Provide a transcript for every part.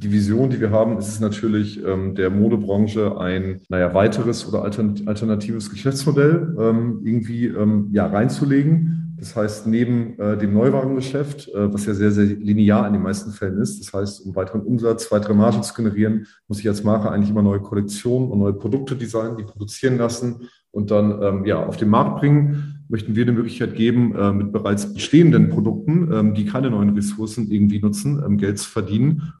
die Vision, die wir haben, ist es natürlich, ähm, der Modebranche ein, naja, weiteres oder alternatives Geschäftsmodell ähm, irgendwie ähm, ja, reinzulegen. Das heißt, neben äh, dem Neuwagengeschäft, äh, was ja sehr, sehr linear in den meisten Fällen ist, das heißt, um weiteren Umsatz, weitere Margen zu generieren, muss ich als Marke eigentlich immer neue Kollektionen und neue Produkte designen, die produzieren lassen und dann ähm, ja, auf den Markt bringen möchten wir die Möglichkeit geben, äh, mit bereits bestehenden Produkten, ähm, die keine neuen Ressourcen irgendwie nutzen, ähm, Geld zu verdienen.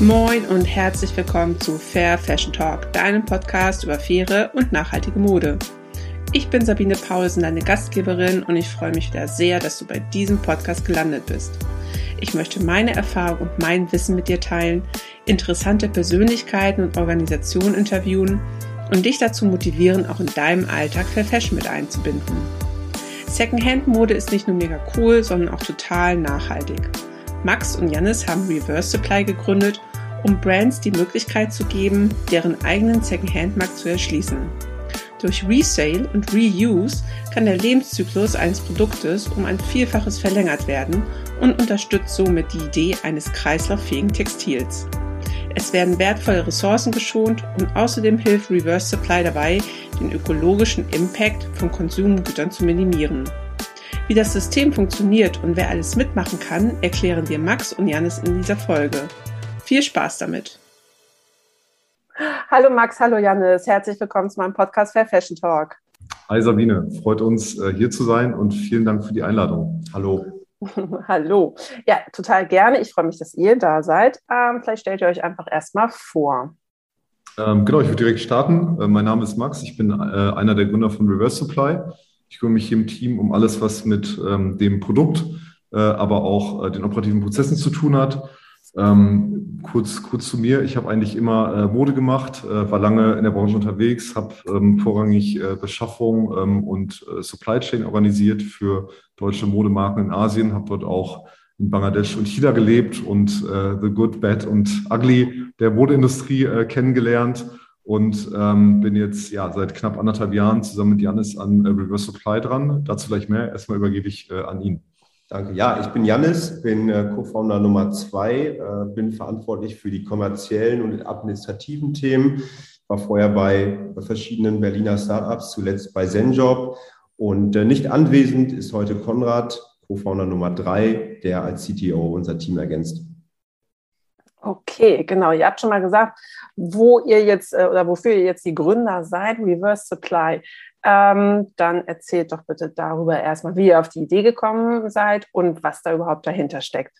Moin und herzlich willkommen zu Fair Fashion Talk, deinem Podcast über faire und nachhaltige Mode. Ich bin Sabine Paulsen, deine Gastgeberin und ich freue mich wieder sehr, dass du bei diesem Podcast gelandet bist. Ich möchte meine Erfahrung und mein Wissen mit dir teilen, interessante Persönlichkeiten und Organisationen interviewen und dich dazu motivieren, auch in deinem Alltag Fair Fashion mit einzubinden. Secondhand-Mode ist nicht nur mega cool, sondern auch total nachhaltig. Max und Janis haben Reverse Supply gegründet um Brands die Möglichkeit zu geben, deren eigenen Secondhand-Markt zu erschließen. Durch Resale und Reuse kann der Lebenszyklus eines Produktes um ein Vielfaches verlängert werden und unterstützt somit die Idee eines kreislauffähigen Textils. Es werden wertvolle Ressourcen geschont und außerdem hilft Reverse Supply dabei, den ökologischen Impact von Konsumgütern zu minimieren. Wie das System funktioniert und wer alles mitmachen kann, erklären dir Max und Janis in dieser Folge. Viel Spaß damit. Hallo Max, hallo Janis, herzlich willkommen zu meinem Podcast Fair Fashion Talk. Hi Sabine, freut uns äh, hier zu sein und vielen Dank für die Einladung. Hallo. hallo. Ja, total gerne. Ich freue mich, dass ihr da seid. Ähm, vielleicht stellt ihr euch einfach erstmal vor. Ähm, genau, ich würde direkt starten. Äh, mein Name ist Max, ich bin äh, einer der Gründer von Reverse Supply. Ich kümmere mich hier im Team um alles, was mit ähm, dem Produkt, äh, aber auch äh, den operativen Prozessen zu tun hat. Ähm, kurz, kurz zu mir. Ich habe eigentlich immer äh, Mode gemacht, äh, war lange in der Branche unterwegs, habe ähm, vorrangig äh, Beschaffung ähm, und äh, Supply Chain organisiert für deutsche Modemarken in Asien, habe dort auch in Bangladesch und China gelebt und äh, The Good, Bad und Ugly der Modeindustrie äh, kennengelernt und ähm, bin jetzt ja seit knapp anderthalb Jahren zusammen mit Janis an Reverse Supply dran. Dazu gleich mehr. Erstmal übergebe ich an ihn. Danke. Ja, ich bin Jannis, bin äh, Co-Founder Nummer zwei, äh, bin verantwortlich für die kommerziellen und administrativen Themen. War vorher bei, verschiedenen Berliner Startups, zuletzt bei Zenjob. Und äh, nicht anwesend ist heute Konrad, Co-Founder Nummer drei, der als CTO unser Team ergänzt. Okay, genau. Ihr habt schon mal gesagt, wo ihr jetzt oder wofür ihr jetzt die Gründer seid, Reverse Supply. Ähm, dann erzählt doch bitte darüber erstmal, wie ihr auf die Idee gekommen seid und was da überhaupt dahinter steckt.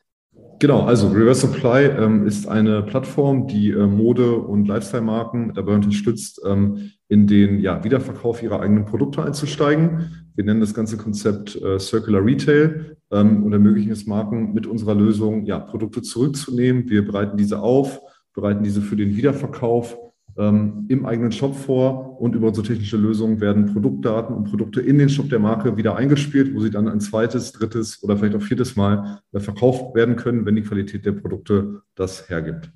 Genau, also Reverse Supply ähm, ist eine Plattform, die äh, Mode- und Lifestyle-Marken dabei unterstützt, ähm, in den ja, Wiederverkauf ihrer eigenen Produkte einzusteigen. Wir nennen das ganze Konzept äh, Circular Retail ähm, und ermöglichen es Marken mit unserer Lösung, ja, Produkte zurückzunehmen. Wir bereiten diese auf, bereiten diese für den Wiederverkauf ähm, im eigenen Shop vor und über unsere technische Lösung werden Produktdaten und Produkte in den Shop der Marke wieder eingespielt, wo sie dann ein zweites, drittes oder vielleicht auch viertes Mal äh, verkauft werden können, wenn die Qualität der Produkte das hergibt.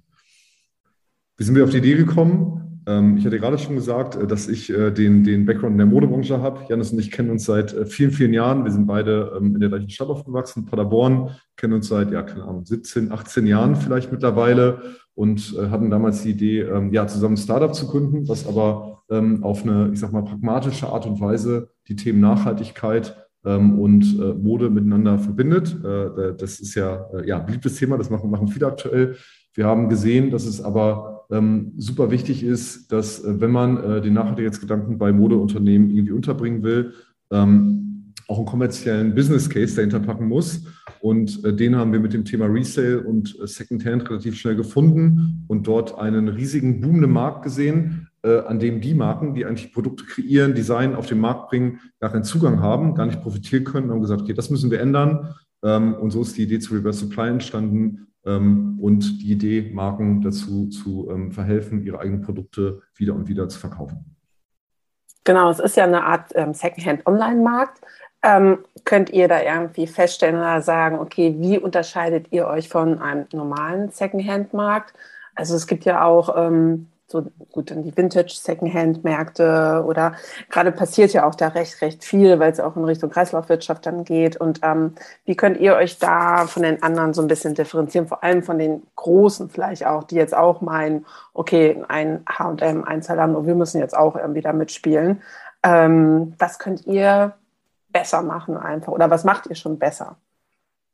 Wie sind wir auf die Idee gekommen? Ähm, ich hatte gerade schon gesagt, äh, dass ich äh, den, den Background in der Modebranche habe. Janis und ich kennen uns seit vielen, vielen Jahren. Wir sind beide ähm, in der gleichen Stadt aufgewachsen, Paderborn, kennen uns seit, ja, keine Ahnung, 17, 18 Jahren vielleicht mittlerweile und äh, hatten damals die Idee, ähm, ja, zusammen ein Startup zu gründen, was aber ähm, auf eine, ich sag mal, pragmatische Art und Weise die Themen Nachhaltigkeit ähm, und äh, Mode miteinander verbindet. Äh, das ist ja, äh, ja, beliebtes Thema, das machen, machen viele aktuell. Wir haben gesehen, dass es aber ähm, super wichtig ist, dass äh, wenn man äh, den Nachhaltigkeitsgedanken bei Modeunternehmen irgendwie unterbringen will, ähm, auch einen kommerziellen Business Case dahinter packen muss. Und äh, den haben wir mit dem Thema Resale und äh, Secondhand relativ schnell gefunden und dort einen riesigen boomenden Markt gesehen, äh, an dem die Marken, die eigentlich Produkte kreieren, Design auf den Markt bringen, gar keinen Zugang haben, gar nicht profitieren können und haben gesagt, okay, das müssen wir ändern. Ähm, und so ist die Idee zu Reverse Supply entstanden ähm, und die Idee, Marken dazu zu ähm, verhelfen, ihre eigenen Produkte wieder und wieder zu verkaufen. Genau, es ist ja eine Art ähm, Secondhand-Online-Markt. Ähm, könnt ihr da irgendwie feststellen oder sagen, okay, wie unterscheidet ihr euch von einem normalen Secondhand-Markt? Also es gibt ja auch ähm, so gut in die Vintage-Secondhand-Märkte oder gerade passiert ja auch da recht, recht viel, weil es auch in Richtung Kreislaufwirtschaft dann geht. Und ähm, wie könnt ihr euch da von den anderen so ein bisschen differenzieren, vor allem von den Großen vielleicht auch, die jetzt auch meinen, okay, ein H&M, ein Zalando, wir müssen jetzt auch irgendwie da mitspielen. Ähm, was könnt ihr besser machen einfach oder was macht ihr schon besser?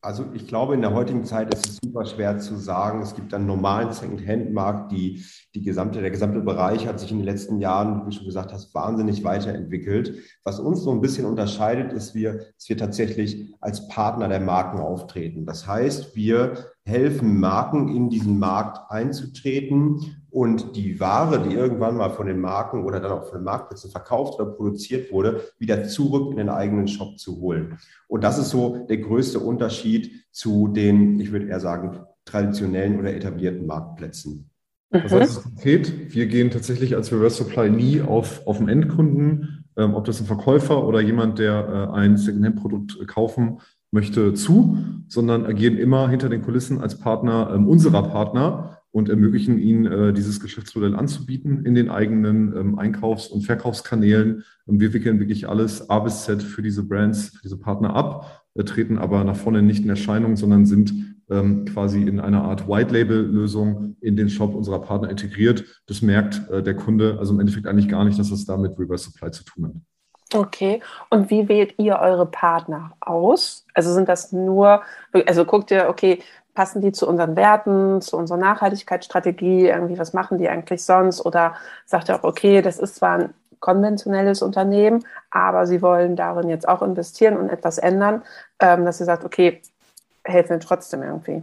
Also ich glaube, in der heutigen Zeit ist es super schwer zu sagen. Es gibt einen normalen Second-Hand-Markt. Die, die gesamte, der gesamte Bereich hat sich in den letzten Jahren, wie du schon gesagt hast, wahnsinnig weiterentwickelt. Was uns so ein bisschen unterscheidet, ist, wir, dass wir tatsächlich als Partner der Marken auftreten. Das heißt, wir helfen Marken in diesen Markt einzutreten und die Ware, die irgendwann mal von den Marken oder dann auch von den Marktplätzen verkauft oder produziert wurde, wieder zurück in den eigenen Shop zu holen. Und das ist so der größte Unterschied zu den, ich würde eher sagen, traditionellen oder etablierten Marktplätzen. Das heißt konkret, wir gehen tatsächlich als Reverse Supply nie auf, auf den Endkunden, ähm, ob das ein Verkäufer oder jemand, der äh, ein Secondhand-Produkt kaufen möchte, zu, sondern agieren immer hinter den Kulissen als Partner ähm, unserer Partner und ermöglichen ihnen, äh, dieses Geschäftsmodell anzubieten in den eigenen ähm, Einkaufs- und Verkaufskanälen. Und wir wickeln wirklich alles A bis Z für diese Brands, für diese Partner ab, äh, treten aber nach vorne nicht in Erscheinung, sondern sind ähm, quasi in einer Art White-Label-Lösung in den Shop unserer Partner integriert. Das merkt äh, der Kunde also im Endeffekt eigentlich gar nicht, dass es da mit Reverse Supply zu tun hat. Okay. Und wie wählt ihr eure Partner aus? Also sind das nur, also guckt ihr, okay, passen die zu unseren Werten, zu unserer Nachhaltigkeitsstrategie, irgendwie, was machen die eigentlich sonst? Oder sagt ihr auch, okay, das ist zwar ein konventionelles Unternehmen, aber sie wollen darin jetzt auch investieren und etwas ändern, ähm, dass ihr sagt, okay, helfen wir trotzdem irgendwie.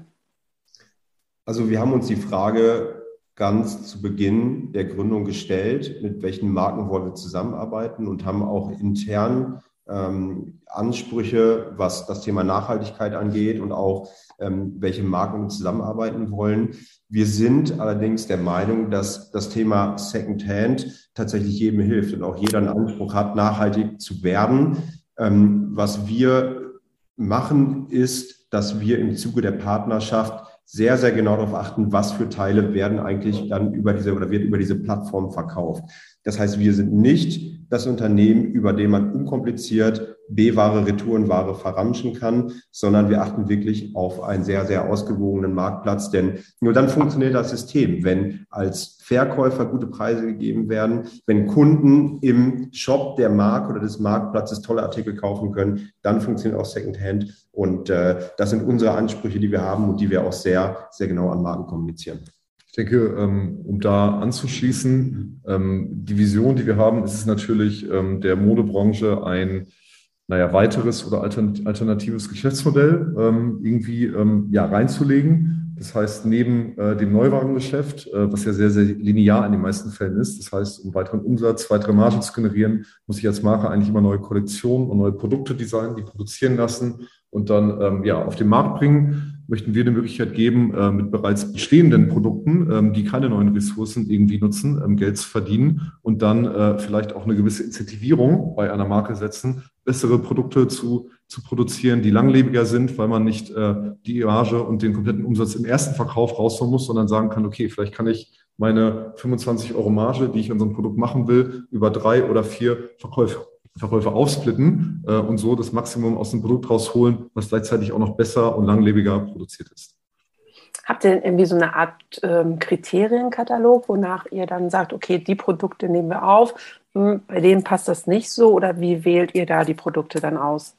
Also wir haben uns die Frage ganz zu Beginn der Gründung gestellt, mit welchen Marken wollen wir zusammenarbeiten und haben auch intern ähm, Ansprüche, was das Thema Nachhaltigkeit angeht und auch ähm, welche Marken wir zusammenarbeiten wollen. Wir sind allerdings der Meinung, dass das Thema Secondhand tatsächlich jedem hilft und auch jeder einen Anspruch hat, nachhaltig zu werden. Ähm, was wir machen, ist, dass wir im Zuge der Partnerschaft sehr, sehr genau darauf achten, was für Teile werden eigentlich dann über diese oder wird über diese Plattform verkauft. Das heißt, wir sind nicht das Unternehmen, über dem man unkompliziert B-Ware, Retourenware verramschen kann, sondern wir achten wirklich auf einen sehr, sehr ausgewogenen Marktplatz, denn nur dann funktioniert das System, wenn als Verkäufer gute Preise gegeben werden, wenn Kunden im Shop der Marke oder des Marktplatzes tolle Artikel kaufen können, dann funktioniert auch Secondhand und äh, das sind unsere Ansprüche, die wir haben und die wir auch sehr, sehr genau an Marken kommunizieren. Ich denke, ähm, um da anzuschließen, ähm, die Vision, die wir haben, ist es natürlich, ähm, der Modebranche ein naja, weiteres oder alternatives Geschäftsmodell irgendwie ja, reinzulegen. Das heißt, neben äh, dem Neuwagengeschäft, äh, was ja sehr, sehr linear in den meisten Fällen ist, das heißt, um weiteren Umsatz, weitere Margen zu generieren, muss ich als Marke eigentlich immer neue Kollektionen und neue Produkte designen, die produzieren lassen und dann ja, auf den Markt bringen möchten wir eine Möglichkeit geben, äh, mit bereits bestehenden Produkten, ähm, die keine neuen Ressourcen irgendwie nutzen, ähm, Geld zu verdienen und dann äh, vielleicht auch eine gewisse Incentivierung bei einer Marke setzen, bessere Produkte zu, zu produzieren, die langlebiger sind, weil man nicht äh, die Image und den kompletten Umsatz im ersten Verkauf rausholen muss, sondern sagen kann, okay, vielleicht kann ich meine 25 Euro Marge, die ich an so einem Produkt machen will, über drei oder vier Verkäufe Verkäufer aufsplitten äh, und so das Maximum aus dem Produkt rausholen, was gleichzeitig auch noch besser und langlebiger produziert ist. Habt ihr denn irgendwie so eine Art ähm, Kriterienkatalog, wonach ihr dann sagt, okay, die Produkte nehmen wir auf, hm, bei denen passt das nicht so oder wie wählt ihr da die Produkte dann aus?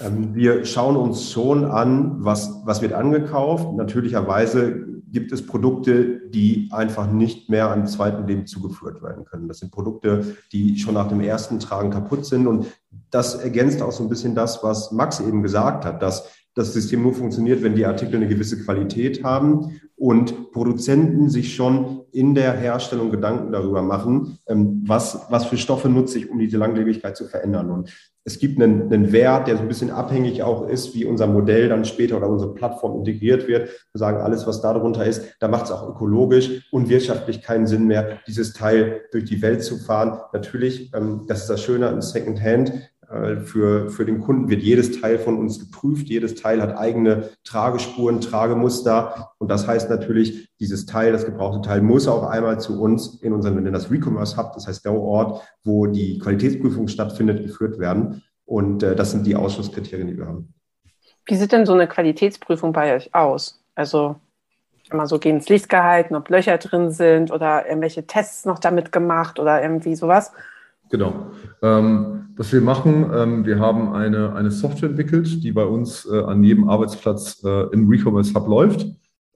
Ähm, wir schauen uns schon an, was, was wird angekauft. Natürlicherweise gibt es Produkte, die einfach nicht mehr einem zweiten Leben zugeführt werden können. Das sind Produkte, die schon nach dem ersten Tragen kaputt sind. Und das ergänzt auch so ein bisschen das, was Max eben gesagt hat, dass das System nur funktioniert, wenn die Artikel eine gewisse Qualität haben und Produzenten sich schon in der Herstellung Gedanken darüber machen, ähm, was, was für Stoffe nutze ich, um diese Langlebigkeit zu verändern. Und es gibt einen, einen Wert, der so ein bisschen abhängig auch ist, wie unser Modell dann später oder unsere Plattform integriert wird. Wir sagen, alles, was darunter ist, da macht es auch ökologisch und wirtschaftlich keinen Sinn mehr, dieses Teil durch die Welt zu fahren. Natürlich, ähm, das ist das Schöne an Secondhand, für, für den Kunden wird jedes Teil von uns geprüft. Jedes Teil hat eigene Tragespuren, Tragemuster. Und das heißt natürlich, dieses Teil, das gebrauchte Teil, muss auch einmal zu uns in unseren, wir nennen das Recommerce Hub, das heißt der Ort, wo die Qualitätsprüfung stattfindet, geführt werden. Und äh, das sind die Ausschusskriterien, die wir haben. Wie sieht denn so eine Qualitätsprüfung bei euch aus? Also immer so gegen das Licht gehalten, ob Löcher drin sind oder irgendwelche Tests noch damit gemacht oder irgendwie sowas? Genau. Ähm, was wir machen, ähm, wir haben eine, eine Software entwickelt, die bei uns äh, an jedem Arbeitsplatz äh, im Recommerce Hub läuft.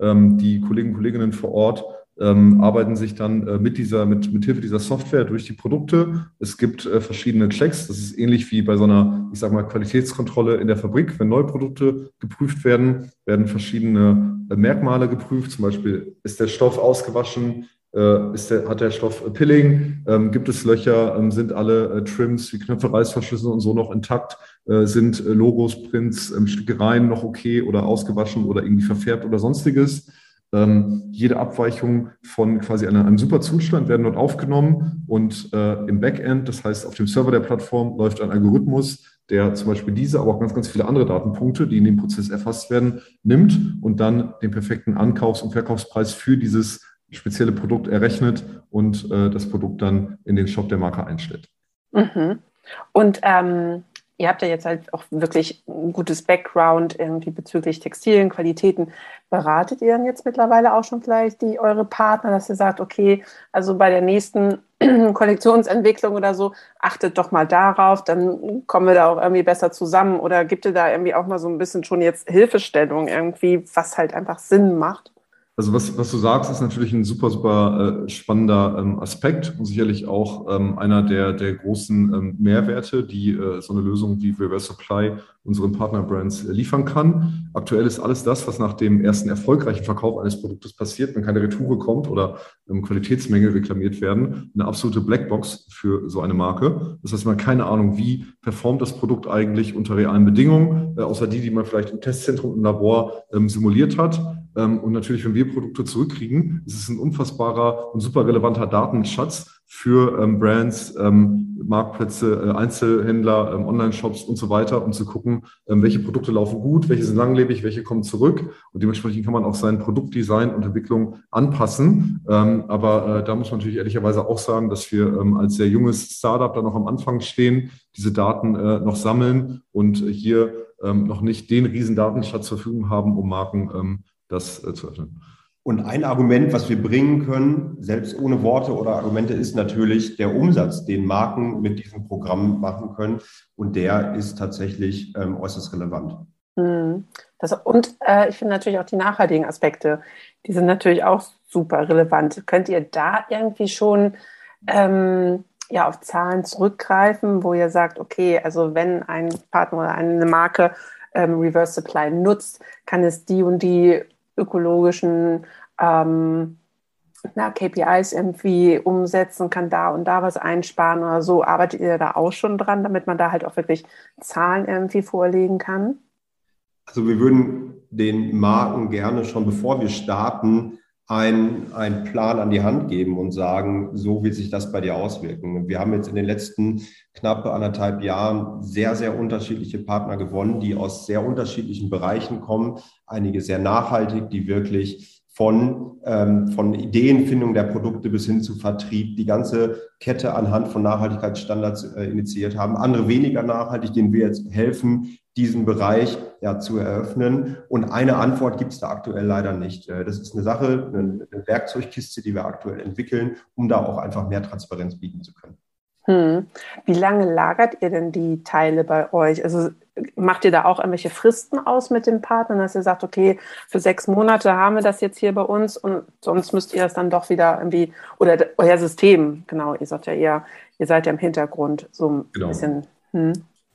Ähm, die Kollegen und Kolleginnen vor Ort ähm, arbeiten sich dann äh, mit dieser, mit, mit Hilfe dieser Software durch die Produkte. Es gibt äh, verschiedene Checks. Das ist ähnlich wie bei so einer, ich sage mal, Qualitätskontrolle in der Fabrik. Wenn neue Produkte geprüft werden, werden verschiedene äh, Merkmale geprüft. Zum Beispiel ist der Stoff ausgewaschen, ist der, hat der Stoff Pilling, ähm, gibt es Löcher, ähm, sind alle äh, Trims wie Knöpfe, Reißverschlüsse und so noch intakt, äh, sind äh, Logos, Prints, ähm, Stickereien noch okay oder ausgewaschen oder irgendwie verfärbt oder sonstiges. Ähm, jede Abweichung von quasi einer, einem super Zustand werden dort aufgenommen und äh, im Backend, das heißt auf dem Server der Plattform, läuft ein Algorithmus, der zum Beispiel diese, aber auch ganz, ganz viele andere Datenpunkte, die in dem Prozess erfasst werden, nimmt und dann den perfekten Ankaufs- und Verkaufspreis für dieses spezielle Produkt errechnet und äh, das Produkt dann in den Shop der Marke einstellt. Mhm. Und ähm, ihr habt ja jetzt halt auch wirklich ein gutes Background irgendwie bezüglich Textilien, Qualitäten. Beratet ihr dann jetzt mittlerweile auch schon vielleicht die eure Partner, dass ihr sagt, okay, also bei der nächsten Kollektionsentwicklung oder so, achtet doch mal darauf, dann kommen wir da auch irgendwie besser zusammen oder gibt ihr da irgendwie auch mal so ein bisschen schon jetzt Hilfestellung irgendwie, was halt einfach Sinn macht? Also was, was du sagst, ist natürlich ein super, super äh, spannender ähm, Aspekt und sicherlich auch ähm, einer der, der großen ähm, Mehrwerte, die äh, so eine Lösung wie Reverse Supply unseren Partnerbrands äh, liefern kann. Aktuell ist alles das, was nach dem ersten erfolgreichen Verkauf eines Produktes passiert, wenn keine Retoure kommt oder ähm, Qualitätsmängel reklamiert werden, eine absolute Blackbox für so eine Marke. Das heißt, man hat keine Ahnung, wie performt das Produkt eigentlich unter realen Bedingungen, äh, außer die, die man vielleicht im Testzentrum, im Labor ähm, simuliert hat. Ähm, und natürlich, wenn wir Produkte zurückkriegen, ist es ein unfassbarer und super relevanter Datenschatz für ähm, Brands, ähm, Marktplätze, äh, Einzelhändler, ähm, Online-Shops und so weiter, um zu gucken, ähm, welche Produkte laufen gut, welche sind langlebig, welche kommen zurück. Und dementsprechend kann man auch sein Produktdesign und Entwicklung anpassen. Ähm, aber äh, da muss man natürlich ehrlicherweise auch sagen, dass wir ähm, als sehr junges Startup da noch am Anfang stehen, diese Daten äh, noch sammeln und hier ähm, noch nicht den riesen Datenschatz zur Verfügung haben, um Marken ähm, das äh, zu öffnen. Und ein Argument, was wir bringen können, selbst ohne Worte oder Argumente, ist natürlich der Umsatz, den Marken mit diesem Programm machen können. Und der ist tatsächlich ähm, äußerst relevant. Hm. Das, und äh, ich finde natürlich auch die nachhaltigen Aspekte, die sind natürlich auch super relevant. Könnt ihr da irgendwie schon ähm, ja, auf Zahlen zurückgreifen, wo ihr sagt, okay, also wenn ein Partner oder eine Marke ähm, Reverse Supply nutzt, kann es die und die ökologischen ähm, na, KPIs irgendwie umsetzen, kann da und da was einsparen oder so. Arbeitet ihr da auch schon dran, damit man da halt auch wirklich Zahlen irgendwie vorlegen kann? Also wir würden den Marken gerne schon, bevor wir starten, einen, einen Plan an die Hand geben und sagen, so wird sich das bei dir auswirken. Wir haben jetzt in den letzten knapp anderthalb Jahren sehr, sehr unterschiedliche Partner gewonnen, die aus sehr unterschiedlichen Bereichen kommen. Einige sehr nachhaltig, die wirklich von, ähm, von Ideenfindung der Produkte bis hin zu Vertrieb die ganze Kette anhand von Nachhaltigkeitsstandards äh, initiiert haben. Andere weniger nachhaltig, denen wir jetzt helfen, diesen Bereich ja, zu eröffnen. Und eine Antwort gibt es da aktuell leider nicht. Äh, das ist eine Sache, eine, eine Werkzeugkiste, die wir aktuell entwickeln, um da auch einfach mehr Transparenz bieten zu können. Hm. Wie lange lagert ihr denn die Teile bei euch? Also macht ihr da auch irgendwelche Fristen aus mit dem Partner, dass ihr sagt, okay, für sechs Monate haben wir das jetzt hier bei uns und sonst müsst ihr das dann doch wieder irgendwie, oder euer System, genau, ihr sagt ja eher, ihr seid ja im Hintergrund so ein genau. bisschen. Hm.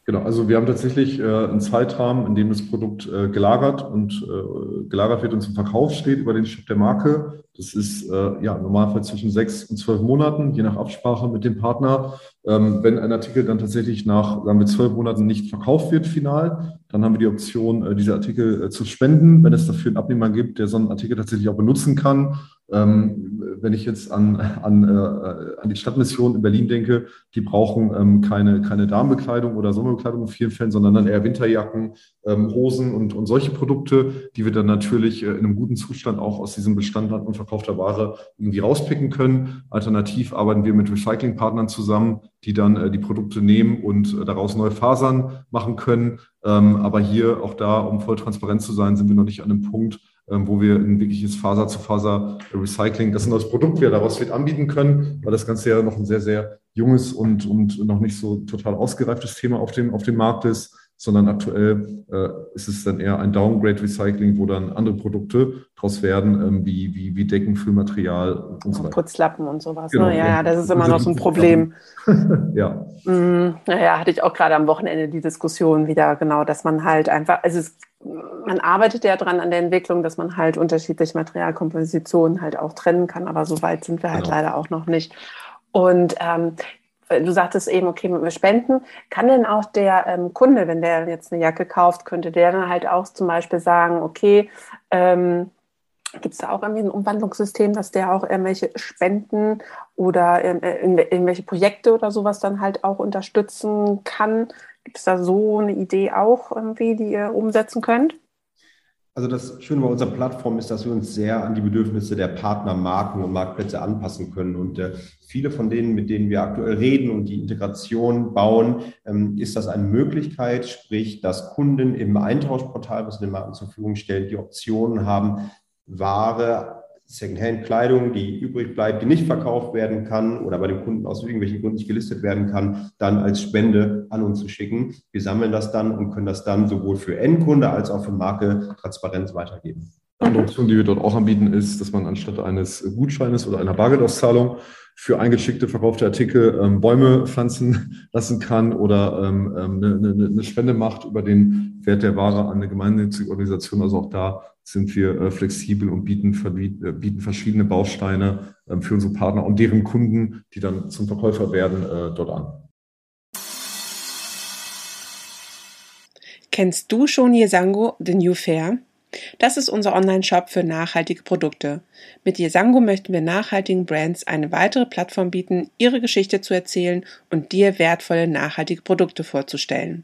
Genau, also wir haben tatsächlich äh, einen Zeitrahmen, in dem das Produkt äh, gelagert und äh, gelagert wird und zum Verkauf steht über den Shop der Marke. Das ist äh, ja normalerweise zwischen sechs und zwölf Monaten, je nach Absprache mit dem Partner. Ähm, wenn ein Artikel dann tatsächlich nach, sagen wir, zwölf Monaten nicht verkauft wird final, dann haben wir die Option, äh, diese Artikel äh, zu spenden, wenn es dafür einen Abnehmer gibt, der so einen Artikel tatsächlich auch benutzen kann. Ähm, wenn ich jetzt an, an, äh, an die Stadtmission in Berlin denke, die brauchen ähm, keine, keine Darmbekleidung oder Sommerbekleidung in vielen Fällen, sondern dann eher Winterjacken, ähm, Hosen und, und solche Produkte, die wir dann natürlich äh, in einem guten Zustand auch aus diesem Bestand an unverkaufter Ware irgendwie rauspicken können. Alternativ arbeiten wir mit Recyclingpartnern zusammen, die dann äh, die Produkte nehmen und äh, daraus neue Fasern machen können. Ähm, aber hier auch da, um voll transparent zu sein, sind wir noch nicht an einem Punkt, wo wir ein wirkliches Faser-zu-Faser-Recycling, das ein neues Produkt wir daraus wird anbieten können, weil das Ganze ja noch ein sehr, sehr junges und, und noch nicht so total ausgereiftes Thema auf dem, auf dem Markt ist, sondern aktuell äh, ist es dann eher ein Downgrade-Recycling, wo dann andere Produkte daraus werden, ähm, wie, wie, wie Decken, Füllmaterial und so weiter. Putzlappen und sowas. Genau, ne? Ja, ja, das ist immer noch so ein Problem. ja. Mm, naja, hatte ich auch gerade am Wochenende die Diskussion wieder, genau, dass man halt einfach, also es man arbeitet ja dran an der Entwicklung, dass man halt unterschiedliche Materialkompositionen halt auch trennen kann, aber so weit sind wir halt genau. leider auch noch nicht. Und ähm, du sagtest eben, okay, mit Spenden, kann denn auch der ähm, Kunde, wenn der jetzt eine Jacke kauft, könnte der dann halt auch zum Beispiel sagen, okay, ähm, Gibt es da auch irgendwie ein Umwandlungssystem, dass der auch irgendwelche Spenden oder ähm, äh, irgendwelche Projekte oder sowas dann halt auch unterstützen kann? Gibt es da so eine Idee auch irgendwie, die ihr umsetzen könnt? Also das Schöne bei unserer Plattform ist, dass wir uns sehr an die Bedürfnisse der Partner, Marken und Marktplätze anpassen können. Und äh, viele von denen, mit denen wir aktuell reden und die Integration bauen, ähm, ist das eine Möglichkeit, sprich, dass Kunden im Eintauschportal, was wir den Marken zur Verfügung stellen, die Optionen haben, Ware Secondhand-Kleidung, die übrig bleibt, die nicht verkauft werden kann oder bei dem Kunden aus irgendwelchen Gründen nicht gelistet werden kann, dann als Spende an uns zu schicken. Wir sammeln das dann und können das dann sowohl für Endkunde als auch für Marke Transparenz weitergeben. Eine andere Option, die wir dort auch anbieten, ist, dass man anstatt eines Gutscheines oder einer Bargeldauszahlung für eingeschickte verkaufte Artikel ähm, Bäume pflanzen lassen kann oder ähm, ähm eine, eine, eine Spende macht über den Wert der Ware an eine gemeinnützige Organisation. Also auch da sind wir äh, flexibel und bieten, äh, bieten verschiedene Bausteine äh, für unsere Partner und deren Kunden, die dann zum Verkäufer werden, äh, dort an. Kennst du schon Yesango, The New Fair? Das ist unser Online-Shop für nachhaltige Produkte. Mit Yesango möchten wir nachhaltigen Brands eine weitere Plattform bieten, ihre Geschichte zu erzählen und dir wertvolle nachhaltige Produkte vorzustellen.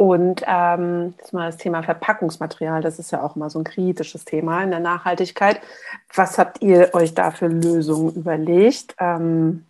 Und ähm, das ist mal das Thema Verpackungsmaterial. Das ist ja auch immer so ein kritisches Thema in der Nachhaltigkeit. Was habt ihr euch da für Lösungen überlegt? Ähm,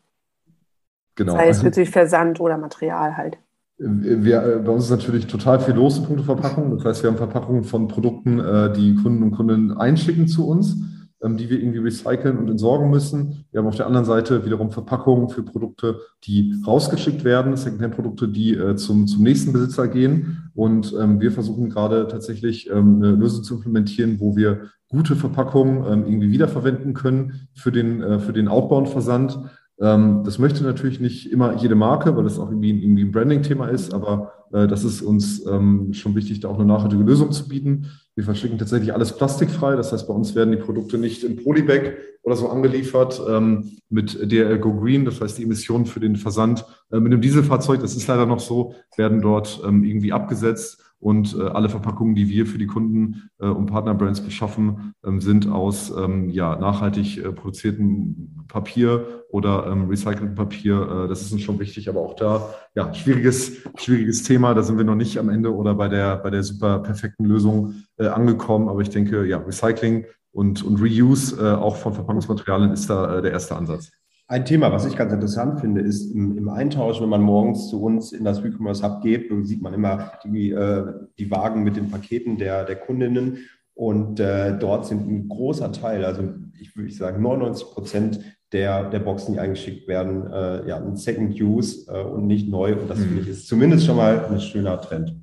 genau. Sei es für Versand oder Material halt. Wir, bei uns ist natürlich total viel los in puncto Verpackung. Das heißt, wir haben Verpackungen von Produkten, äh, die Kunden und Kunden einschicken zu uns, die wir irgendwie recyceln und entsorgen müssen. Wir haben auf der anderen Seite wiederum Verpackungen für Produkte, die rausgeschickt werden, Secondhand-Produkte, die äh, zum, zum nächsten Besitzer gehen. Und ähm, wir versuchen gerade tatsächlich ähm, eine Lösung zu implementieren, wo wir gute Verpackungen irgendwie wiederverwenden können für den, für den Outbound-Versand ähm, das möchte natürlich nicht immer jede Marke, weil das auch irgendwie, irgendwie ein Branding-Thema ist, aber äh, das ist uns ähm, schon wichtig, da auch eine nachhaltige Lösung zu bieten. Wir verschicken tatsächlich alles plastikfrei. Das heißt, bei uns werden die Produkte nicht in Polybag oder so angeliefert ähm, mit DRL Go Green. Das heißt, die Emissionen für den Versand äh, mit einem Dieselfahrzeug, das ist leider noch so, werden dort ähm, irgendwie abgesetzt. Und äh, alle Verpackungen, die wir für die Kunden äh, und Partnerbrands beschaffen, ähm, sind aus ähm, ja, nachhaltig äh, produziertem Papier oder ähm, recyceltem Papier. Äh, das ist uns schon wichtig, aber auch da, ja, schwieriges, schwieriges Thema. Da sind wir noch nicht am Ende oder bei der, bei der super perfekten Lösung äh, angekommen. Aber ich denke, ja, Recycling und, und Reuse äh, auch von Verpackungsmaterialien ist da äh, der erste Ansatz. Ein Thema, was ich ganz interessant finde, ist im, im Eintausch, wenn man morgens zu uns in das E-Commerce Hub geht, sieht man immer die, äh, die Wagen mit den Paketen der, der Kundinnen. Und äh, dort sind ein großer Teil, also ich würde sagen 99 Prozent der, der Boxen, die eingeschickt werden, äh, ja, ein Second Use äh, und nicht neu. Und das mhm. finde ich ist zumindest schon mal ein schöner Trend.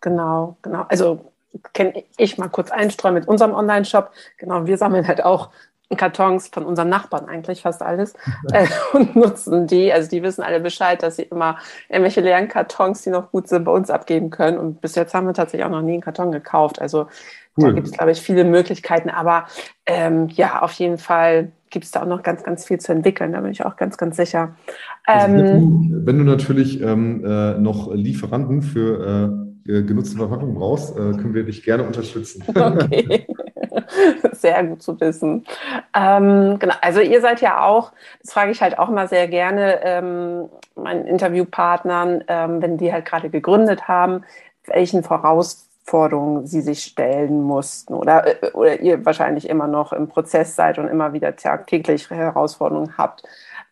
Genau, genau. Also kann ich mal kurz einstreuen mit unserem Online-Shop. Genau, wir sammeln halt auch Kartons von unseren Nachbarn eigentlich fast alles äh, und nutzen die. Also die wissen alle Bescheid, dass sie immer irgendwelche leeren Kartons, die noch gut sind, bei uns abgeben können. Und bis jetzt haben wir tatsächlich auch noch nie einen Karton gekauft. Also cool. da gibt es, glaube ich, viele Möglichkeiten. Aber ähm, ja, auf jeden Fall gibt es da auch noch ganz, ganz viel zu entwickeln. Da bin ich auch ganz, ganz sicher. Also wenn, ähm, du, wenn, du, natürlich ähm, äh, noch Lieferanten für äh, genutzte Verpackungen brauchst, äh, können wir dich gerne unterstützen. Okay. sehr gut zu wissen. Ähm, genau, also ihr seid ja auch, das frage ich halt auch immer sehr gerne ähm, meinen Interviewpartnern, ähm, wenn die halt gerade gegründet haben, welchen Vorausforderungen sie sich stellen mussten oder, äh, oder ihr wahrscheinlich immer noch im Prozess seid und immer wieder tagtäglich Herausforderungen habt.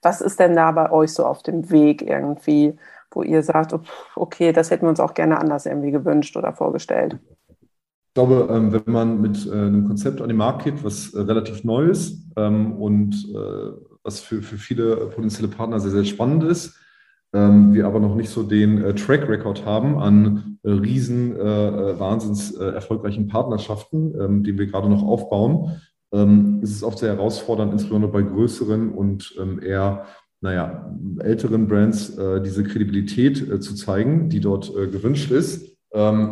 Was ist denn da bei euch so auf dem Weg irgendwie, wo ihr sagt, okay, das hätten wir uns auch gerne anders irgendwie gewünscht oder vorgestellt? Ich glaube, ähm, wenn man mit äh, einem Konzept an den Markt geht, was äh, relativ neu ist ähm, und äh, was für, für viele potenzielle Partner sehr, sehr spannend ist, ähm, wir aber noch nicht so den Track Record haben an riesen, wahnsinns erfolgreichen Partnerschaften, die wir gerade noch aufbauen, ist es oft sehr herausfordernd, insbesondere bei größeren und eher naja, älteren Brands diese Kredibilität zu zeigen, die dort gewünscht ist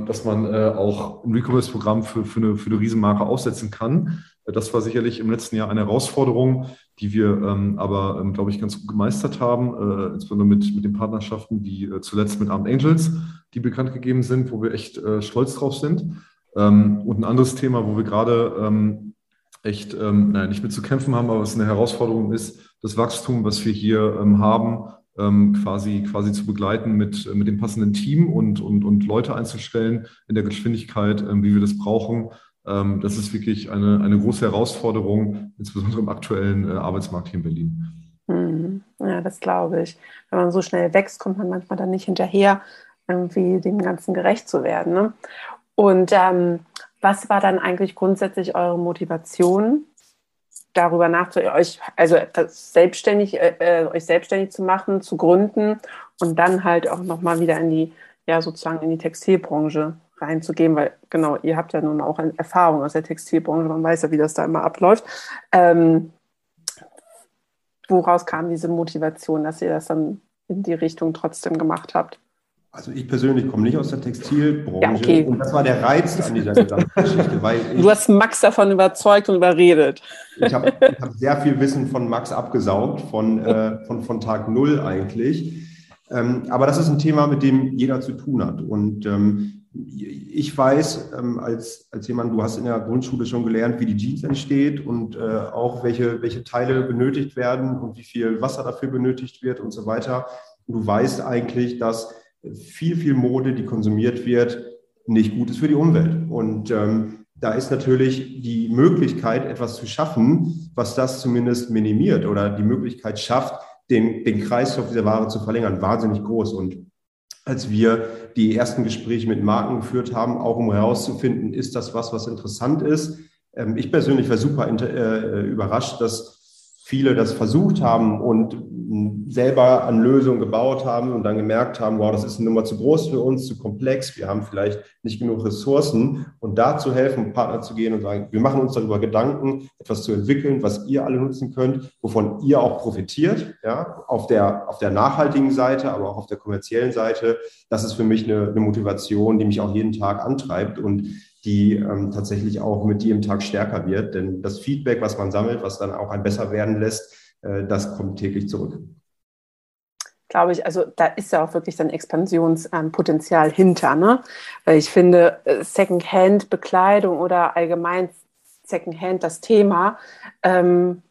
dass man äh, auch ein Recommerce-Programm für, für, eine, für eine Riesenmarke aufsetzen kann. Äh, das war sicherlich im letzten Jahr eine Herausforderung, die wir ähm, aber, ähm, glaube ich, ganz gut gemeistert haben, äh, insbesondere mit, mit den Partnerschaften, äh, zuletzt mit Armed Angels, die bekannt gegeben sind, wo wir echt stolz drauf sind. Ähm, und ein anderes Thema, wo wir gerade ähm, echt, ähm, naja, nicht mit zu kämpfen haben, aber was eine Herausforderung ist, das Wachstum, was wir hier ähm, haben, ähm, quasi, quasi zu begleiten mit, mit dem passenden Team und, und, und Leute einzustellen in der Geschwindigkeit, ähm, wie wir das brauchen. Ähm, das ist wirklich eine, eine große Herausforderung, insbesondere im aktuellen äh, Arbeitsmarkt hier in Berlin. Mhm. Ja, das glaube ich. Wenn man so schnell wächst, kommt man manchmal dann nicht hinterher, irgendwie dem Ganzen gerecht zu werden. Ne? Und ähm, was war dann eigentlich grundsätzlich eure Motivation, darüber nachzudenken, euch, also selbstständig, äh, äh, euch selbstständig zu machen, zu gründen und dann halt auch nochmal wieder in die, ja, sozusagen in die Textilbranche reinzugehen, weil genau, ihr habt ja nun auch Erfahrung aus der Textilbranche, man weiß ja, wie das da immer abläuft. Ähm, woraus kam diese Motivation, dass ihr das dann in die Richtung trotzdem gemacht habt? Also ich persönlich komme nicht aus der Textilbranche ja, okay. und das war der Reiz an dieser gesamten Geschichte. Weil ich, du hast Max davon überzeugt und überredet. Ich habe hab sehr viel Wissen von Max abgesaugt, von, äh, von, von Tag Null eigentlich. Ähm, aber das ist ein Thema, mit dem jeder zu tun hat. Und ähm, ich weiß, ähm, als, als jemand, du hast in der Grundschule schon gelernt, wie die Jeans entsteht und äh, auch welche, welche Teile benötigt werden und wie viel Wasser dafür benötigt wird und so weiter. Und du weißt eigentlich, dass viel, viel Mode, die konsumiert wird, nicht gut ist für die Umwelt. Und ähm, da ist natürlich die Möglichkeit, etwas zu schaffen, was das zumindest minimiert oder die Möglichkeit schafft, den, den Kreislauf dieser Ware zu verlängern, wahnsinnig groß. Und als wir die ersten Gespräche mit Marken geführt haben, auch um herauszufinden, ist das was, was interessant ist. Ähm, ich persönlich war super äh, überrascht, dass viele das versucht haben und selber an Lösungen gebaut haben und dann gemerkt haben, wow, das ist eine Nummer zu groß für uns, zu komplex, wir haben vielleicht nicht genug Ressourcen und da zu helfen, Partner zu gehen und sagen, wir machen uns darüber Gedanken, etwas zu entwickeln, was ihr alle nutzen könnt, wovon ihr auch profitiert, ja, auf der, auf der nachhaltigen Seite, aber auch auf der kommerziellen Seite. Das ist für mich eine, eine Motivation, die mich auch jeden Tag antreibt und die ähm, tatsächlich auch mit jedem Tag stärker wird. Denn das Feedback, was man sammelt, was dann auch ein besser werden lässt, äh, das kommt täglich zurück. Glaube ich, also da ist ja auch wirklich dann Expansionspotenzial hinter, ne? Weil ich finde, äh, Secondhand-Bekleidung oder allgemein Secondhand das Thema, ähm,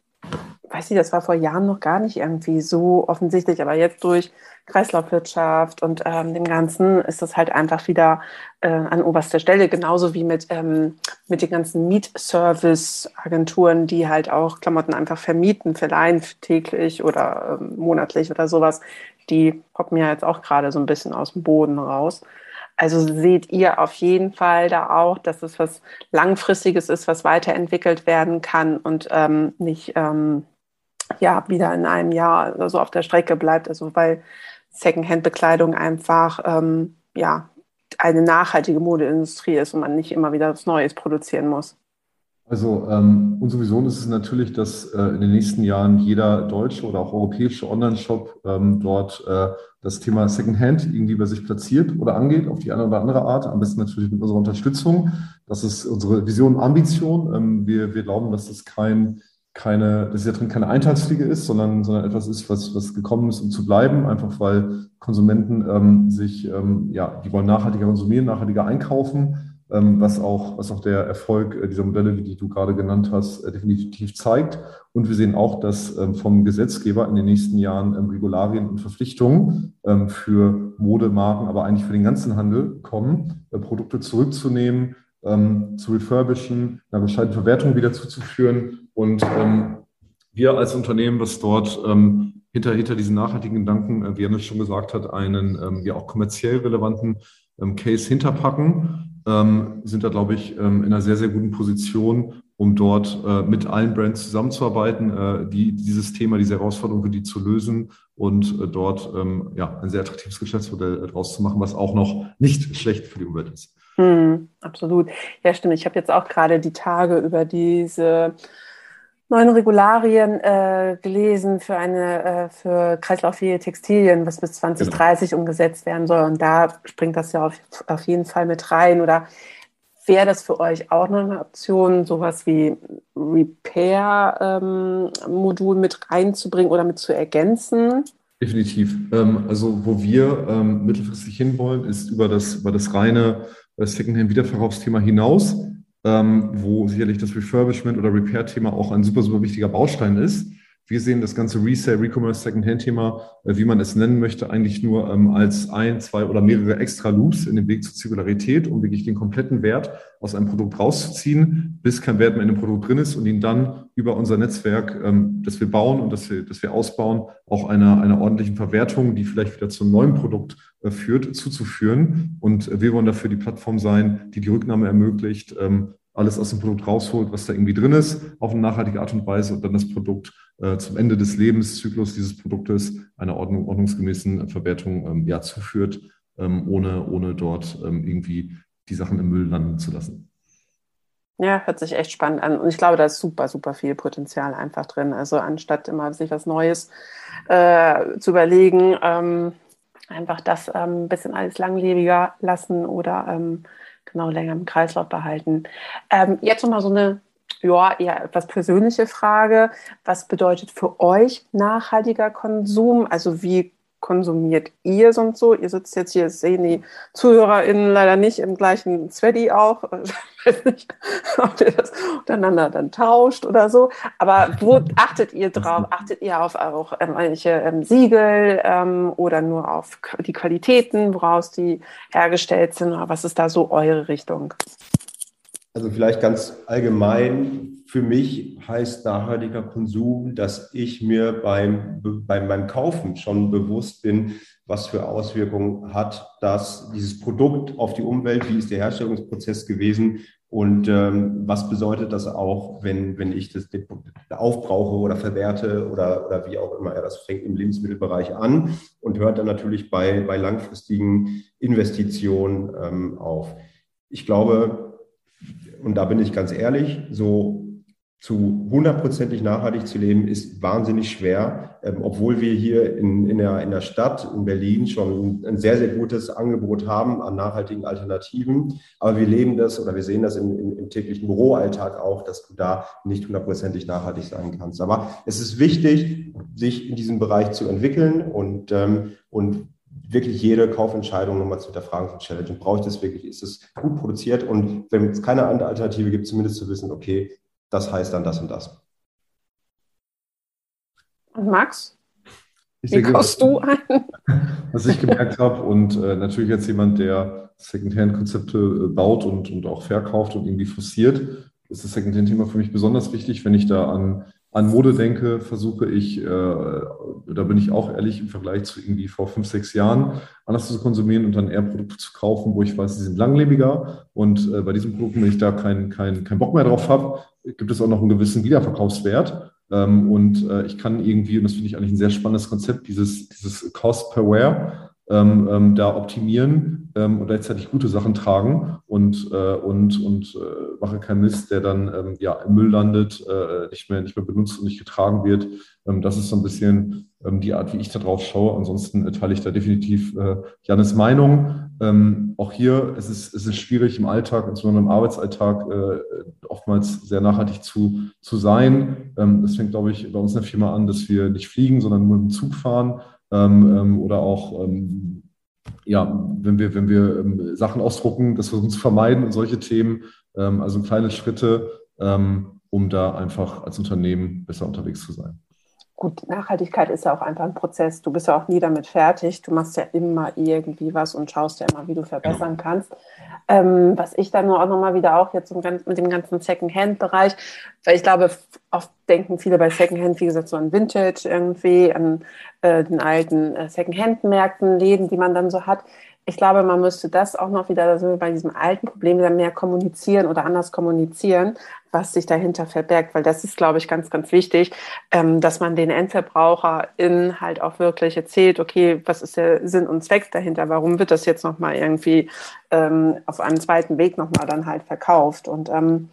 weiß ich, das war vor Jahren noch gar nicht irgendwie so offensichtlich, aber jetzt durch Kreislaufwirtschaft und ähm, dem Ganzen ist das halt einfach wieder äh, an oberster Stelle, genauso wie mit, ähm, mit den ganzen Mietservice-Agenturen, die halt auch Klamotten einfach vermieten, verleihen täglich oder ähm, monatlich oder sowas. Die poppen ja jetzt auch gerade so ein bisschen aus dem Boden raus. Also seht ihr auf jeden Fall da auch, dass es was Langfristiges ist, was weiterentwickelt werden kann und ähm, nicht ähm, ja wieder in einem Jahr so auf der Strecke bleibt. Also weil Secondhand-Bekleidung einfach ähm, ja eine nachhaltige Modeindustrie ist und man nicht immer wieder was Neues produzieren muss? Also ähm, unsere Vision ist es natürlich, dass äh, in den nächsten Jahren jeder deutsche oder auch europäische Online-Shop ähm, dort äh, das Thema Secondhand irgendwie bei sich platziert oder angeht, auf die eine oder andere Art. Am besten natürlich mit unserer Unterstützung. Das ist unsere Vision und Ambition. Ähm, wir, wir glauben, dass das kein, keine, dass ja drin keine Eintagsfliege ist, sondern, sondern etwas ist, was, was gekommen ist, um zu bleiben, einfach weil Konsumenten ähm, sich, ähm, ja, die wollen nachhaltiger konsumieren, nachhaltiger einkaufen ähm, was, auch, was auch der Erfolg äh, dieser Modelle, die du gerade genannt hast, äh, definitiv zeigt. Und wir sehen auch, dass ähm, vom Gesetzgeber in den nächsten Jahren ähm, Regularien und Verpflichtungen für Modemarken, aber eigentlich für den ganzen Handel kommen, äh, Produkte zurückzunehmen, zu refurbischen, einer bescheidenen Verwertung wieder zuzuführen. Und wir als Unternehmen, was dort hinter, hinter diesen nachhaltigen Gedanken, wie Janne schon gesagt hat, einen ja auch kommerziell relevanten Case hinterpacken ähm, sind da, glaube ich, ähm, in einer sehr, sehr guten Position, um dort äh, mit allen Brands zusammenzuarbeiten, äh, die dieses Thema, diese Herausforderung für die zu lösen und äh, dort ähm, ja, ein sehr attraktives Geschäftsmodell äh, draus zu machen, was auch noch nicht schlecht für die Umwelt ist. Hm, absolut. Ja, stimmt. Ich habe jetzt auch gerade die Tage über diese neuen Regularien äh, gelesen für eine äh, für kreislauffähige Textilien, was bis 2030 genau. umgesetzt werden soll. Und da springt das ja auf, auf jeden Fall mit rein. Oder wäre das für euch auch noch eine Option, sowas wie Repair-Modul ähm, mit reinzubringen oder mit zu ergänzen? Definitiv. Ähm, also wo wir ähm, mittelfristig hinwollen, ist über das, über das reine äh, Secondhand-Wiederverkaufsthema hinaus ähm, wo sicherlich das Refurbishment oder Repair-Thema auch ein super, super wichtiger Baustein ist. Wir sehen das ganze Resale, Recommerce, Secondhand-Thema, äh, wie man es nennen möchte, eigentlich nur ähm, als ein, zwei oder mehrere extra Loops in dem Weg zur Zirkularität, um wirklich den kompletten Wert aus einem Produkt rauszuziehen, bis kein Wert mehr in dem Produkt drin ist und ihn dann über unser Netzwerk, ähm, das wir bauen und das wir, das wir ausbauen, auch einer, einer ordentlichen Verwertung, die vielleicht wieder zum neuen Produkt äh, führt, zuzuführen. Und wir wollen dafür die Plattform sein, die die Rücknahme ermöglicht, ähm, alles aus dem Produkt rausholt, was da irgendwie drin ist, auf eine nachhaltige Art und Weise und dann das Produkt äh, zum Ende des Lebenszyklus dieses Produktes einer ordnung, ordnungsgemäßen Verwertung ähm, ja, zuführt, ähm, ohne, ohne dort ähm, irgendwie die Sachen im Müll landen zu lassen. Ja, hört sich echt spannend an. Und ich glaube, da ist super, super viel Potenzial einfach drin. Also anstatt immer sich was Neues äh, zu überlegen, ähm, einfach das ähm, ein bisschen alles langlebiger lassen oder ähm, genau länger im Kreislauf behalten. Ähm, jetzt nochmal so eine ja, eher etwas persönliche Frage. Was bedeutet für euch nachhaltiger Konsum? Also wie konsumiert ihr sonst so? Ihr sitzt jetzt hier, sehen die ZuhörerInnen leider nicht im gleichen Sweaty auch. Ich weiß nicht, ob ihr das untereinander dann tauscht oder so. Aber wo achtet ihr drauf? Achtet ihr auf auch ähm, welche ähm, Siegel ähm, oder nur auf die Qualitäten, woraus die hergestellt sind? Was ist da so eure Richtung? Also vielleicht ganz allgemein, für mich heißt nachhaltiger Konsum, dass ich mir beim, bei meinem Kaufen schon bewusst bin, was für Auswirkungen hat das, dieses Produkt auf die Umwelt, wie ist der Herstellungsprozess gewesen und ähm, was bedeutet das auch, wenn, wenn ich das aufbrauche oder verwerte oder, oder wie auch immer. Ja, das fängt im Lebensmittelbereich an und hört dann natürlich bei, bei langfristigen Investitionen ähm, auf. Ich glaube, und da bin ich ganz ehrlich, so zu hundertprozentig nachhaltig zu leben, ist wahnsinnig schwer, ähm, obwohl wir hier in, in, der, in der Stadt, in Berlin, schon ein sehr, sehr gutes Angebot haben an nachhaltigen Alternativen. Aber wir leben das oder wir sehen das im, im, im täglichen Büroalltag auch, dass du da nicht hundertprozentig nachhaltig sein kannst. Aber es ist wichtig, sich in diesem Bereich zu entwickeln und, ähm, und wirklich jede Kaufentscheidung nochmal zu hinterfragen von Challenge. Brauche ich das wirklich? Ist es gut produziert? Und wenn es keine andere Alternative gibt, zumindest zu wissen, okay, das heißt dann das und das. Und Max? Ich Wie denke, kaufst du ein? Was ich gemerkt habe und äh, natürlich als jemand, der Secondhand-Konzepte äh, baut und, und auch verkauft und irgendwie forciert, ist das Secondhand-Thema für mich besonders wichtig, wenn ich da an an Mode denke, versuche ich, äh, da bin ich auch ehrlich im Vergleich zu irgendwie vor fünf, sechs Jahren, anders zu konsumieren und dann eher Produkte zu kaufen, wo ich weiß, sie sind langlebiger. Und äh, bei diesen Produkten, wenn ich da keinen kein, kein Bock mehr drauf habe, gibt es auch noch einen gewissen Wiederverkaufswert. Ähm, und äh, ich kann irgendwie, und das finde ich eigentlich ein sehr spannendes Konzept, dieses, dieses Cost per Wear, ähm, ähm, da optimieren ähm, und gleichzeitig gute Sachen tragen und, äh, und, und äh, mache keinen Mist, der dann ähm, ja, im Müll landet, äh, nicht, mehr, nicht mehr benutzt und nicht getragen wird. Ähm, das ist so ein bisschen ähm, die Art, wie ich da drauf schaue. Ansonsten teile ich da definitiv äh, Janis Meinung. auch hier es ist es ist schwierig im Alltag, insbesondere im Arbeitsalltag, äh, oftmals sehr nachhaltig zu, zu sein. das fängt, glaube ich, bei uns in der Firma an, dass wir nicht fliegen, sondern nur dem Zug fahren ähm, ähm, oder auch ähm, ja, wenn wir, wenn wir ähm, Sachen ausdrucken, das versuchen zu vermeiden und solche Themen. Ähm, also kleine Schritte, ähm, um da einfach als Unternehmen besser unterwegs zu sein. Gut, Nachhaltigkeit ist ja auch einfach ein Prozess. Du bist ja auch nie damit fertig. Du machst ja immer irgendwie was und schaust ja immer, wie du verbessern genau. kannst. Ähm, was ich dann nur auch nochmal wieder auch jetzt mit dem ganzen Second-Hand-Bereich, weil ich glaube, oft denken viele bei Second-Hand, wie gesagt, so an Vintage irgendwie, an äh, den alten äh, Second-Hand-Märkten, Läden, die man dann so hat ich glaube, man müsste das auch noch wieder, da sind wir bei diesem alten Problem, wieder mehr kommunizieren oder anders kommunizieren, was sich dahinter verbergt, weil das ist, glaube ich, ganz, ganz wichtig, ähm, dass man den EndverbraucherInnen halt auch wirklich erzählt, okay, was ist der Sinn und Zweck dahinter, warum wird das jetzt nochmal irgendwie ähm, auf einem zweiten Weg nochmal dann halt verkauft? Und ähm,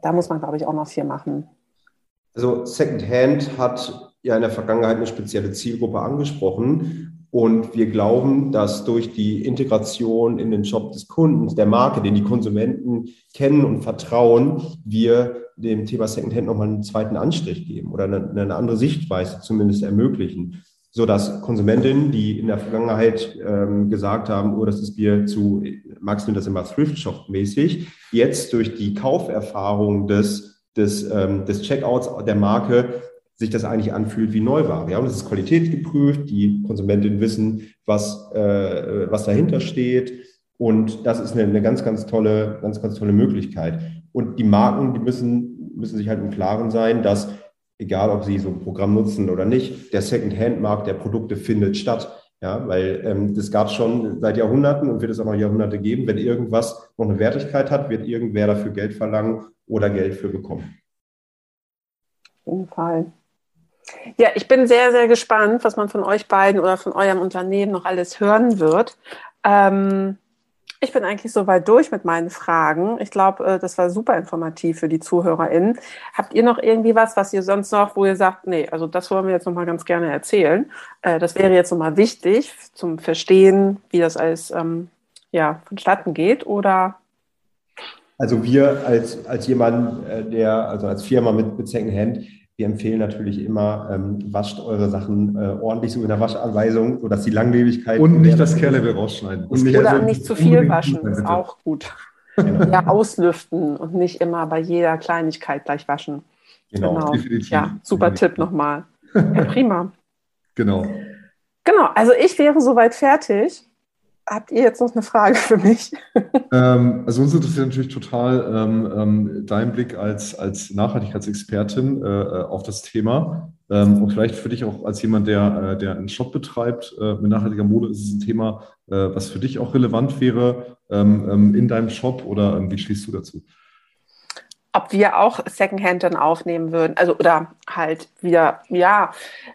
da muss man, glaube ich, auch noch viel machen. Also Secondhand hat ja in der Vergangenheit eine spezielle Zielgruppe angesprochen und wir glauben, dass durch die Integration in den Shop des Kunden, der Marke, den die Konsumenten kennen und vertrauen, wir dem Thema Secondhand nochmal einen zweiten Anstrich geben oder eine, eine andere Sichtweise zumindest ermöglichen, so dass Konsumentinnen, die in der Vergangenheit ähm, gesagt haben, oh, das ist mir zu, Max nennt das immer Thrift Shop mäßig, jetzt durch die Kauferfahrung des, des, ähm, des Checkouts der Marke sich das eigentlich anfühlt wie Neuware. Ja, und es ist qualitätsgeprüft, die Konsumentinnen wissen, was, äh, was dahinter steht. Und das ist eine, eine ganz, ganz tolle, ganz, ganz tolle Möglichkeit. Und die Marken, die müssen, müssen sich halt im Klaren sein, dass egal ob sie so ein Programm nutzen oder nicht, der Second-Hand-Markt der Produkte findet statt. Ja, weil ähm, das gab es schon seit Jahrhunderten und wird es auch noch Jahrhunderte geben. Wenn irgendwas noch eine Wertigkeit hat, wird irgendwer dafür Geld verlangen oder Geld für bekommen. Auf jeden Fall. Ja, ich bin sehr, sehr gespannt, was man von euch beiden oder von eurem Unternehmen noch alles hören wird. Ähm, ich bin eigentlich soweit durch mit meinen Fragen. Ich glaube, äh, das war super informativ für die ZuhörerInnen. Habt ihr noch irgendwie was, was ihr sonst noch, wo ihr sagt, nee, also das wollen wir jetzt nochmal ganz gerne erzählen. Äh, das wäre jetzt nochmal wichtig zum Verstehen, wie das alles ähm, ja, vonstatten geht oder also wir als, als jemand, äh, der, also als Firma mit, mit Secondhand, wir empfehlen natürlich immer, ähm, wascht eure Sachen äh, ordentlich so in der Waschanweisung, sodass die Langlebigkeit. Und nicht das Care-Level rausschneiden. Und nicht, Oder nicht zu viel waschen, ist auch gut. Genau. Ja, auslüften und nicht immer bei jeder Kleinigkeit gleich waschen. Genau, genau. definitiv. Ja, super definitiv. Tipp nochmal. Ja, prima. genau. Genau, also ich wäre soweit fertig. Habt ihr jetzt noch eine Frage für mich? Ähm, also uns interessiert natürlich total ähm, ähm, dein Blick als, als Nachhaltigkeitsexpertin äh, äh, auf das Thema. Ähm, und vielleicht für dich auch als jemand, der, äh, der einen Shop betreibt äh, mit nachhaltiger Mode, ist es ein Thema, äh, was für dich auch relevant wäre ähm, ähm, in deinem Shop oder wie schließt du dazu? Ob wir auch Secondhand dann aufnehmen würden. Also oder halt wieder, ja,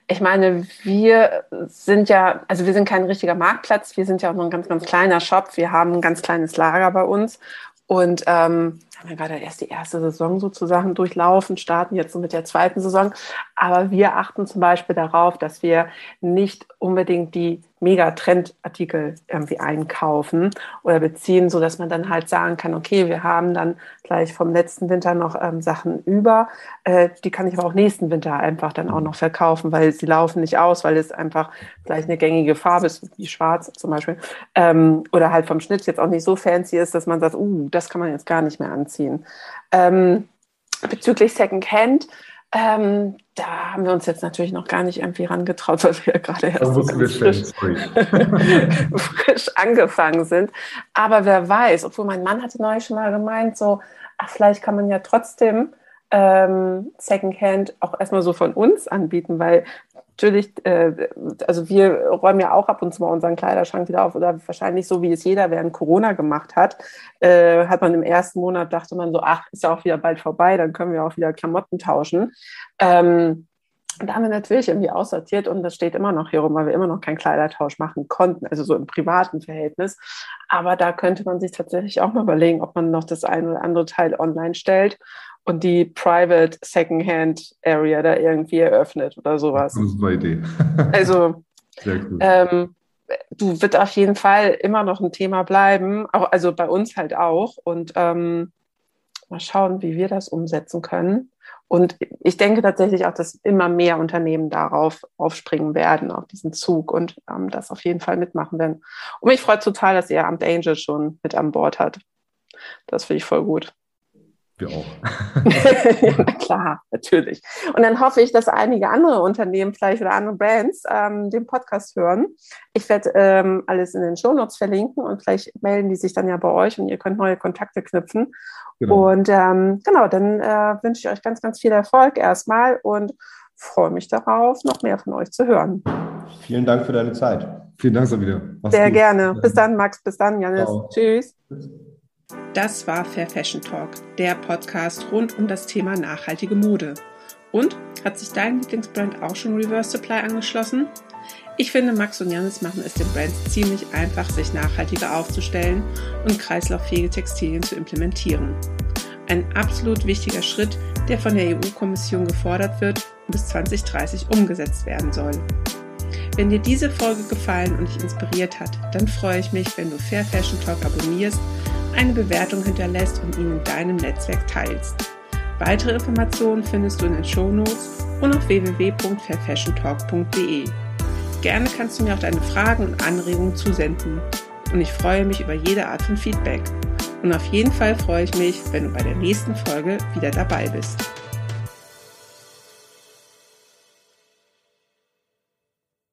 ich meine, wir sind ja, also wir sind kein richtiger Marktplatz, wir sind ja auch nur ein ganz, ganz kleiner Shop. Wir haben ein ganz kleines Lager bei uns und ähm, haben ja gerade erst die erste Saison sozusagen durchlaufen, starten jetzt so mit der zweiten Saison. Aber wir achten zum Beispiel darauf, dass wir nicht unbedingt die Mega-Trend-Artikel irgendwie einkaufen oder beziehen, so dass man dann halt sagen kann, okay, wir haben dann gleich vom letzten Winter noch ähm, Sachen über, äh, die kann ich aber auch nächsten Winter einfach dann auch noch verkaufen, weil sie laufen nicht aus, weil es einfach vielleicht eine gängige Farbe ist, wie schwarz zum Beispiel, ähm, oder halt vom Schnitt jetzt auch nicht so fancy ist, dass man sagt, uh, das kann man jetzt gar nicht mehr anziehen. Ähm, bezüglich Secondhand, ähm, da haben wir uns jetzt natürlich noch gar nicht irgendwie rangetraut, weil wir ja gerade erst so frisch, frisch, angefangen sind. Aber wer weiß, obwohl mein Mann hatte neulich schon mal gemeint, so, ach, vielleicht kann man ja trotzdem ähm, Secondhand auch erstmal so von uns anbieten, weil natürlich, äh, also wir räumen ja auch ab und zu mal unseren Kleiderschrank wieder auf oder wahrscheinlich so, wie es jeder während Corona gemacht hat, äh, hat man im ersten Monat, dachte man so, ach, ist ja auch wieder bald vorbei, dann können wir auch wieder Klamotten tauschen. Ähm, Und da haben wir natürlich irgendwie aussortiert und das steht immer noch hier rum, weil wir immer noch keinen Kleidertausch machen konnten, also so im privaten Verhältnis. Aber da könnte man sich tatsächlich auch mal überlegen, ob man noch das ein oder andere Teil online stellt und die Private Secondhand Area da irgendwie eröffnet oder sowas. Das ist eine Idee. also, ähm, du wird auf jeden Fall immer noch ein Thema bleiben, auch, also bei uns halt auch. Und ähm, mal schauen, wie wir das umsetzen können. Und ich denke tatsächlich auch, dass immer mehr Unternehmen darauf aufspringen werden, auf diesen Zug und ähm, das auf jeden Fall mitmachen werden. Und mich freut total, dass ihr Amt Angel schon mit an Bord hat. Das finde ich voll gut. Wir auch. ja, klar, natürlich. Und dann hoffe ich, dass einige andere Unternehmen vielleicht oder andere Brands ähm, den Podcast hören. Ich werde ähm, alles in den Shownotes verlinken und vielleicht melden die sich dann ja bei euch und ihr könnt neue Kontakte knüpfen. Genau. Und ähm, genau, dann äh, wünsche ich euch ganz, ganz viel Erfolg erstmal und freue mich darauf, noch mehr von euch zu hören. Vielen Dank für deine Zeit. Vielen Dank, Sabine. Mach's Sehr gut. gerne. Bis dann, Max. Bis dann, Janis. Ciao. Tschüss. Das war Fair Fashion Talk, der Podcast rund um das Thema nachhaltige Mode. Und hat sich dein Lieblingsbrand auch schon Reverse Supply angeschlossen? Ich finde, Max und Janis machen es den Brands ziemlich einfach, sich nachhaltiger aufzustellen und kreislauffähige Textilien zu implementieren. Ein absolut wichtiger Schritt, der von der EU-Kommission gefordert wird und bis 2030 umgesetzt werden soll. Wenn dir diese Folge gefallen und dich inspiriert hat, dann freue ich mich, wenn du Fair Fashion Talk abonnierst, eine Bewertung hinterlässt und ihn in deinem Netzwerk teilst. Weitere Informationen findest du in den Shownotes und auf www.fairfashiontalk.de. Gerne kannst du mir auch deine Fragen und Anregungen zusenden. Und ich freue mich über jede Art von Feedback. Und auf jeden Fall freue ich mich, wenn du bei der nächsten Folge wieder dabei bist.